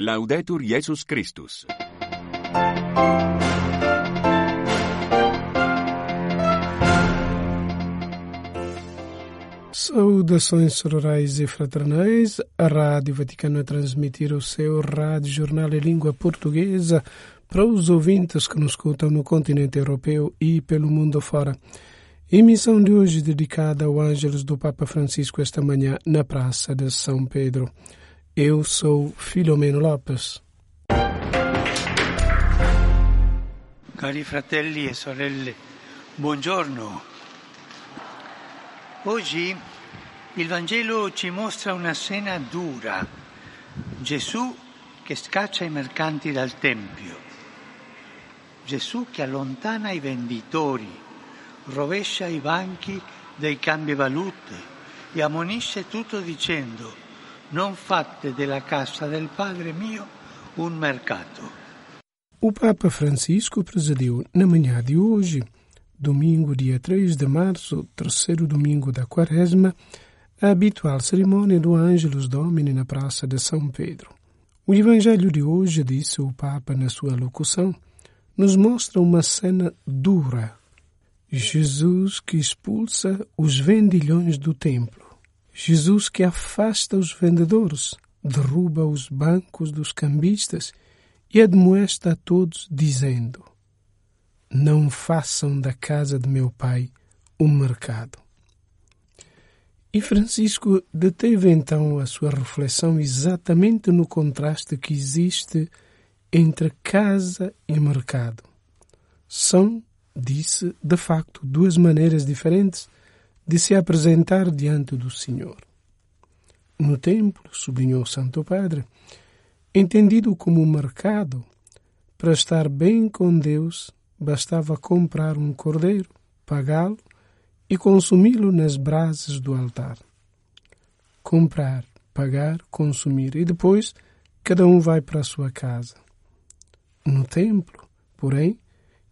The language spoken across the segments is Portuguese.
Laudetur Jesus Christus. Saudações sororais e fraternais. A Rádio Vaticano a transmitir o seu rádio jornal em língua portuguesa para os ouvintes que nos escutam no continente europeu e pelo mundo fora. Emissão de hoje dedicada ao Ângelos do Papa Francisco esta manhã na Praça de São Pedro. Eu sou Filomeno Lopes. Cari fratelli e sorelle, buongiorno. Oggi il Vangelo ci mostra una scena dura. Gesù che scaccia i mercanti dal Tempio. Gesù che allontana i venditori, rovescia i banchi dei cambivalute e ammonisce tutto dicendo non fate della casa del Padre mio un mercato. O Papa Francisco presidiu na manhã de hoje, domingo, dia 3 de março, terceiro domingo da quaresma, a habitual cerimônia do Ângelus Domini na Praça de São Pedro. O Evangelho de hoje, disse o Papa na sua locução, nos mostra uma cena dura. Jesus que expulsa os vendilhões do templo. Jesus que afasta os vendedores, derruba os bancos dos cambistas e admoesta a todos, dizendo: Não façam da casa de meu pai um mercado. E Francisco deteve então a sua reflexão exatamente no contraste que existe entre casa e mercado. São, disse, de facto, duas maneiras diferentes de se apresentar diante do Senhor. No templo, sublinhou o Santo Padre, entendido como um mercado, para estar bem com Deus bastava comprar um cordeiro, pagá-lo e consumi-lo nas brasas do altar. Comprar, pagar, consumir e depois cada um vai para a sua casa. No templo, porém,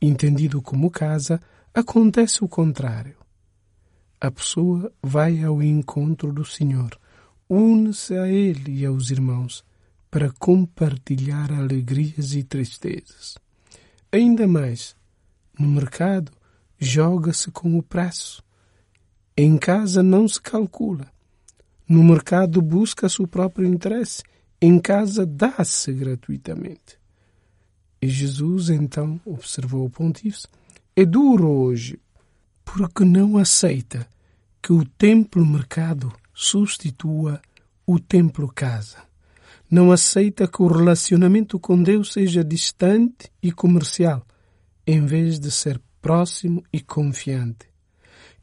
entendido como casa, acontece o contrário. A pessoa vai ao encontro do Senhor, une-se a Ele e aos irmãos para compartilhar alegrias e tristezas. Ainda mais, no mercado, joga-se com o preço. Em casa não se calcula. No mercado busca-se o próprio interesse. Em casa dá-se gratuitamente. E Jesus então, observou o pontífice, é duro hoje, porque não aceita que o templo-mercado substitua o templo-casa. Não aceita que o relacionamento com Deus seja distante e comercial, em vez de ser próximo e confiante.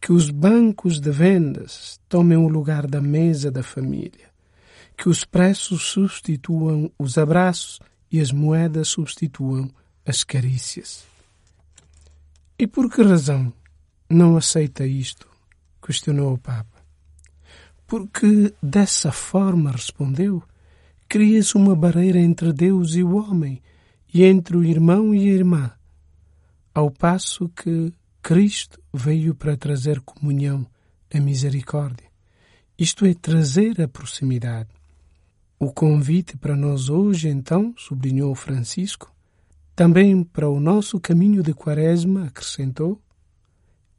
Que os bancos de vendas tomem o lugar da mesa da família. Que os preços substituam os abraços e as moedas substituam as carícias. E por que razão não aceita isto? questionou o Papa. Porque dessa forma, respondeu, cria-se uma barreira entre Deus e o homem, e entre o irmão e a irmã, ao passo que Cristo veio para trazer comunhão, a misericórdia. Isto é, trazer a proximidade. O convite para nós hoje, então, sublinhou Francisco, também para o nosso caminho de quaresma, acrescentou,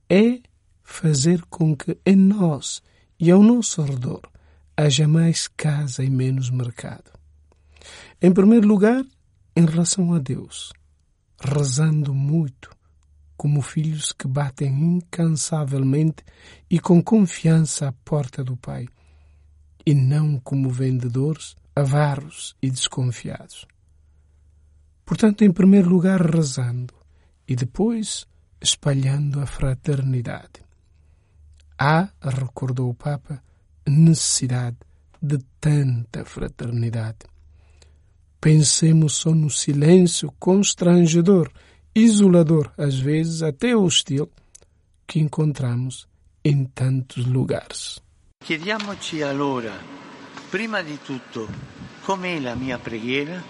é fazer com que em nós e ao nosso redor haja mais casa e menos mercado. Em primeiro lugar, em relação a Deus, rezando muito, como filhos que batem incansavelmente e com confiança à porta do Pai, e não como vendedores avaros e desconfiados. Portanto, em primeiro lugar, rezando e depois espalhando a fraternidade. Há, recordou o Papa, necessidade de tanta fraternidade. Pensemos só no silêncio constrangedor, isolador, às vezes até hostil, que encontramos em tantos lugares. Chiediamoci allora, prima di tutto, com'è la mia preghiera?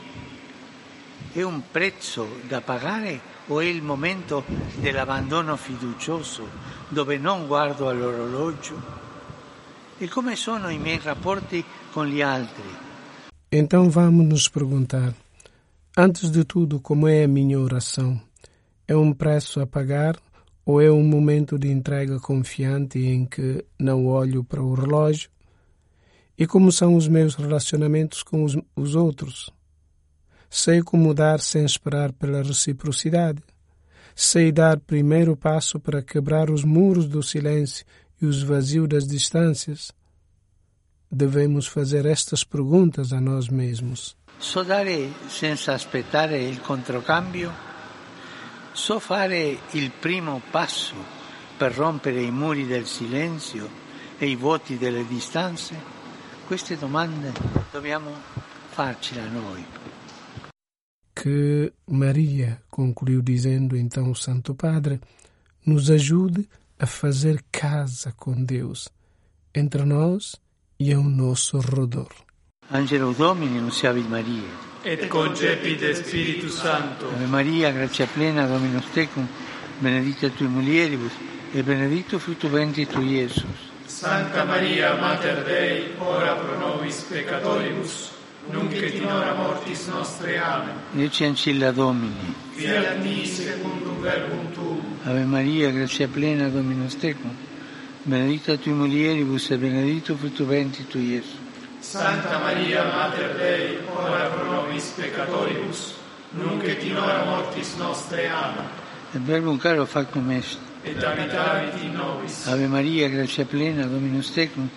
È un prezzo da pagare o è il momento dell'abbandono fiducioso dove non guardo all'orologio? E come sono i miei rapporti con gli altri? É Então vamos nos perguntar, antes de tudo, como é a minha oração? É um preço a pagar ou é um momento de entrega confiante em que não olho para o relógio? E como são os meus relacionamentos com os, os outros? Sei como dar sem esperar pela reciprocidade. Sei dar primeiro passo para quebrar os muros do silêncio e os vazios das distâncias. Devemos fazer estas perguntas a nós mesmos. So dare senza aspettare il controcambio? So fare il primo passo per rompere i muri del silenzio e i vuoti delle distanze? Queste domande dobbiamo farcela noi. Que Maria, concluiu dizendo então o Santo Padre, nos ajude a fazer casa com Deus, entre nós e ao nosso redor. Angelo Domini, nunciavit Maria. et concepit Spiritus Sancto. Ave Maria, grazia plena, Dominus tecum, benedicta tui mulieribus, e benedictus fructus ventris tui, Iesus. Santa Maria, Mater Dei, ora pro nobis peccatoribus, nunc et in hora mortis nostre. Amen. Ecce ancilla Domini. Fiat mi secundum verbum tuum. Ave Maria, grazia plena, Dominus tecum, benedicta tui mulieribus, e benedictus fructus ventris tui, Iesus. Santa Maria, Mater Dei, ora pro nobis peccatoribus, nunc et in hora mortis nostre. Amen. Et verbum caro factum est. Et habitavit in nobis. Ave Maria, grazia plena, Dominus tecum,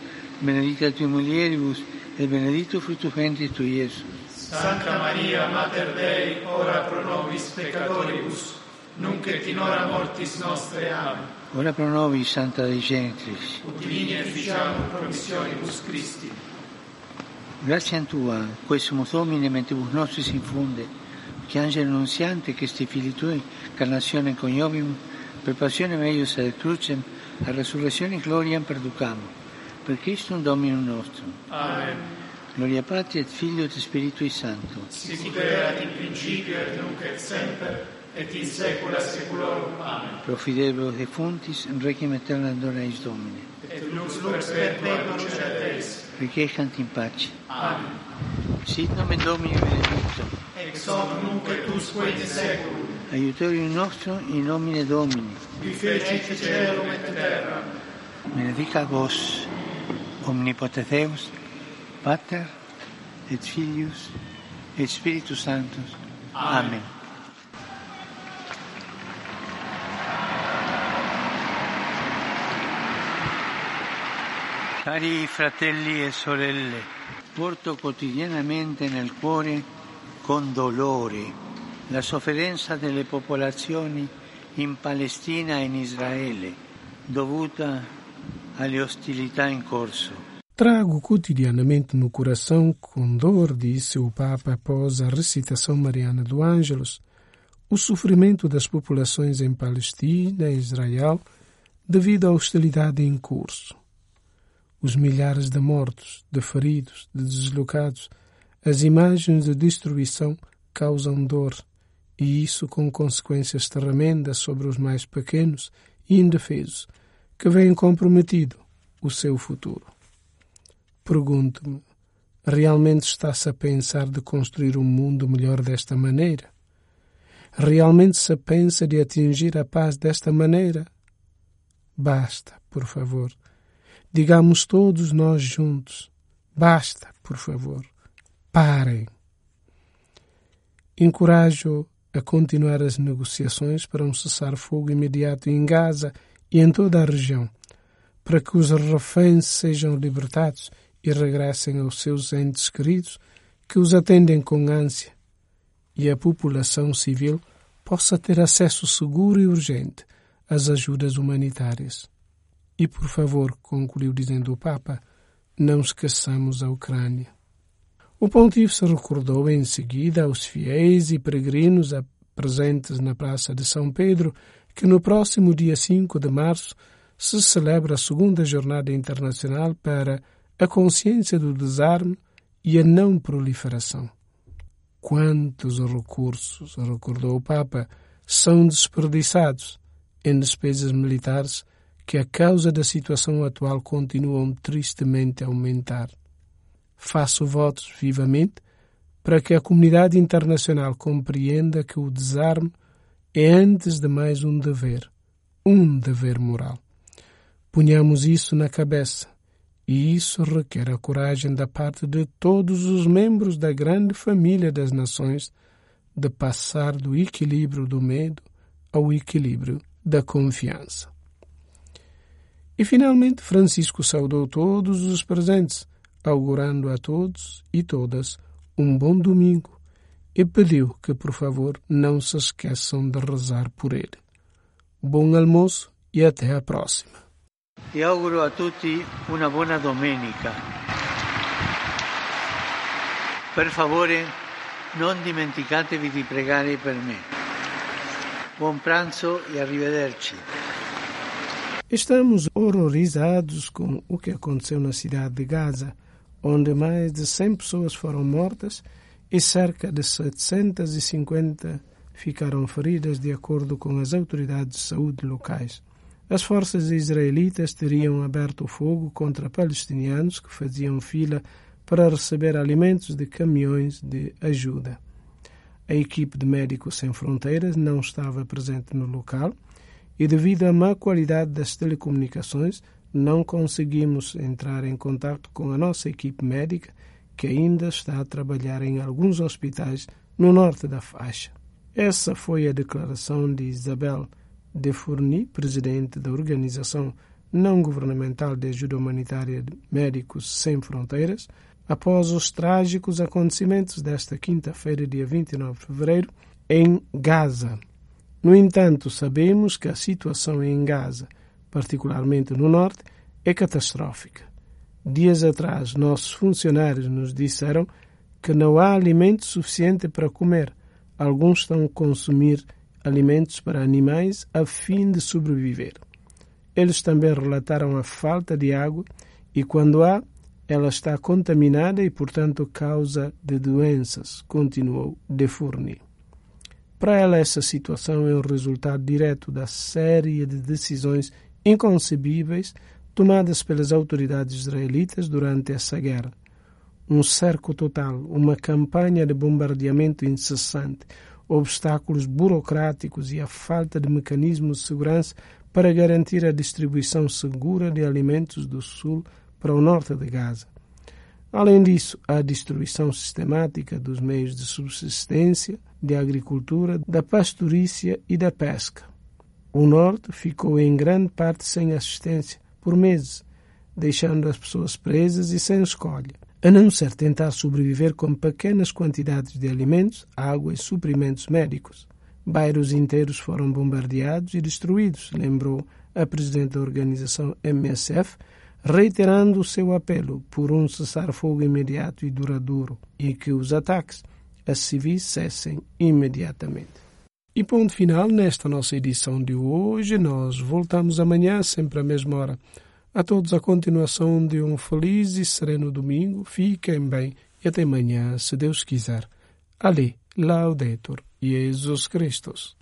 benedicta tui mulieribus, et benedictus fructus ventris tui, Iesus. Santa Maria, Mater Dei, ora pro nobis peccatoribus, nunc et in hora mortis nostre. Amen. Ora pro nobis, Santa Dei Gentris. Ut vini efficiamur promissionibus Christi. Grazie a Tua, questo Domine, mentibus nostris infunde, che angelo annunziante, che sti fili Tui, carnazione coniovium, per passione meius ad crucem, a resurrezione gloriam perducamo, per Christum Dominum nostrum. Amen. Gloria Patri et Filio et Spiritui Sancto. Sicut erat in principio et nunc et semper, et in saecula saeculorum. Amen. Pro fidelibus defuntis, requiem aeterna dona eis Domine. Et lux perpetua lucet eis. Requiescant in pace. Amen. Sit nomen Domini benedictum. Ex hoc nunc et usque in saeculum. Aiutorium nostrum in nomine Domini. Qui fecit celum et terra. Benedica vos, omnipotens Deus, Pater et Filius et Spiritus Sanctus. Amen. Cari fratelli e sorelle, porto quotidianamente nel cuore con dolore la sofferenza delle popolazioni in Palestina e in Israele dovuta alle ostilità in corso. Trago cotidianamente no coração, com dor, disse o Papa após a recitação mariana do Ângelus, o sofrimento das populações em Palestina e Israel devido à hostilidade em curso. Os milhares de mortos, de feridos, de deslocados, as imagens de destruição causam dor, e isso com consequências tremendas sobre os mais pequenos e indefesos, que veem comprometido o seu futuro. Pergunto-me, realmente está-se a pensar de construir um mundo melhor desta maneira? Realmente se pensa de atingir a paz desta maneira? Basta, por favor. Digamos todos nós juntos. Basta, por favor. Parem. Encorajo a continuar as negociações para um cessar-fogo imediato em Gaza e em toda a região, para que os reféns sejam libertados e regressem aos seus entes queridos que os atendem com ânsia e a população civil possa ter acesso seguro e urgente às ajudas humanitárias. E, por favor, concluiu dizendo o Papa, não esqueçamos a Ucrânia. O pontífice recordou em seguida aos fiéis e peregrinos presentes na Praça de São Pedro que no próximo dia 5 de março se celebra a segunda Jornada Internacional para a consciência do desarme e a não proliferação. Quantos recursos, recordou o Papa, são desperdiçados em despesas militares que, a causa da situação atual, continuam tristemente a aumentar. Faço votos vivamente para que a comunidade internacional compreenda que o desarme é antes de mais um dever, um dever moral. Punhamos isso na cabeça, e isso requer a coragem da parte de todos os membros da grande família das nações de passar do equilíbrio do medo ao equilíbrio da confiança. E finalmente Francisco saudou todos os presentes, augurando a todos e todas um bom domingo e pediu que, por favor, não se esqueçam de rezar por ele. Bom almoço e até a próxima. Ti auguro a tutti una buona domenica. Per favore, non dimenticatevi di pregare per me. Buon pranzo e arrivederci. Estamos horrorizados com o que aconteceu na cidade de Gaza, onde mais de 100 pessoas foram mortas e cerca de 750 ficaram feridas, de acordo com as autoridades de saúde locais. As forças israelitas teriam aberto fogo contra palestinianos que faziam fila para receber alimentos de caminhões de ajuda. A equipe de Médicos Sem Fronteiras não estava presente no local e, devido à má qualidade das telecomunicações, não conseguimos entrar em contato com a nossa equipe médica, que ainda está a trabalhar em alguns hospitais no norte da faixa. Essa foi a declaração de Isabel de Fourny, presidente da Organização Não Governamental de Ajuda Humanitária de Médicos Sem Fronteiras, após os trágicos acontecimentos desta quinta-feira, dia 29 de fevereiro, em Gaza. No entanto, sabemos que a situação em Gaza, particularmente no norte, é catastrófica. Dias atrás, nossos funcionários nos disseram que não há alimento suficiente para comer. Alguns estão a consumir alimentos para animais a fim de sobreviver. Eles também relataram a falta de água e, quando há, ela está contaminada e, portanto, causa de doenças, continuou De Fourni. Para ela, essa situação é o resultado direto da série de decisões inconcebíveis tomadas pelas autoridades israelitas durante essa guerra. Um cerco total, uma campanha de bombardeamento incessante, obstáculos burocráticos e a falta de mecanismos de segurança para garantir a distribuição segura de alimentos do sul para o norte de Gaza. Além disso, a destruição sistemática dos meios de subsistência, de agricultura, da pastorícia e da pesca. O norte ficou em grande parte sem assistência por meses, deixando as pessoas presas e sem escolha, a não ser tentar sobreviver com pequenas quantidades de alimentos, água e suprimentos médicos. Bairros inteiros foram bombardeados e destruídos, lembrou a presidente da organização MSF, reiterando o seu apelo por um cessar-fogo imediato e duradouro e que os ataques a civis cessem imediatamente. E ponto final nesta nossa edição de hoje. Nós voltamos amanhã, sempre à mesma hora. A todos a continuação de um feliz e sereno domingo. Fiquem bem e até amanhã, se Deus quiser. Ali, Laudetur Jesus Christus.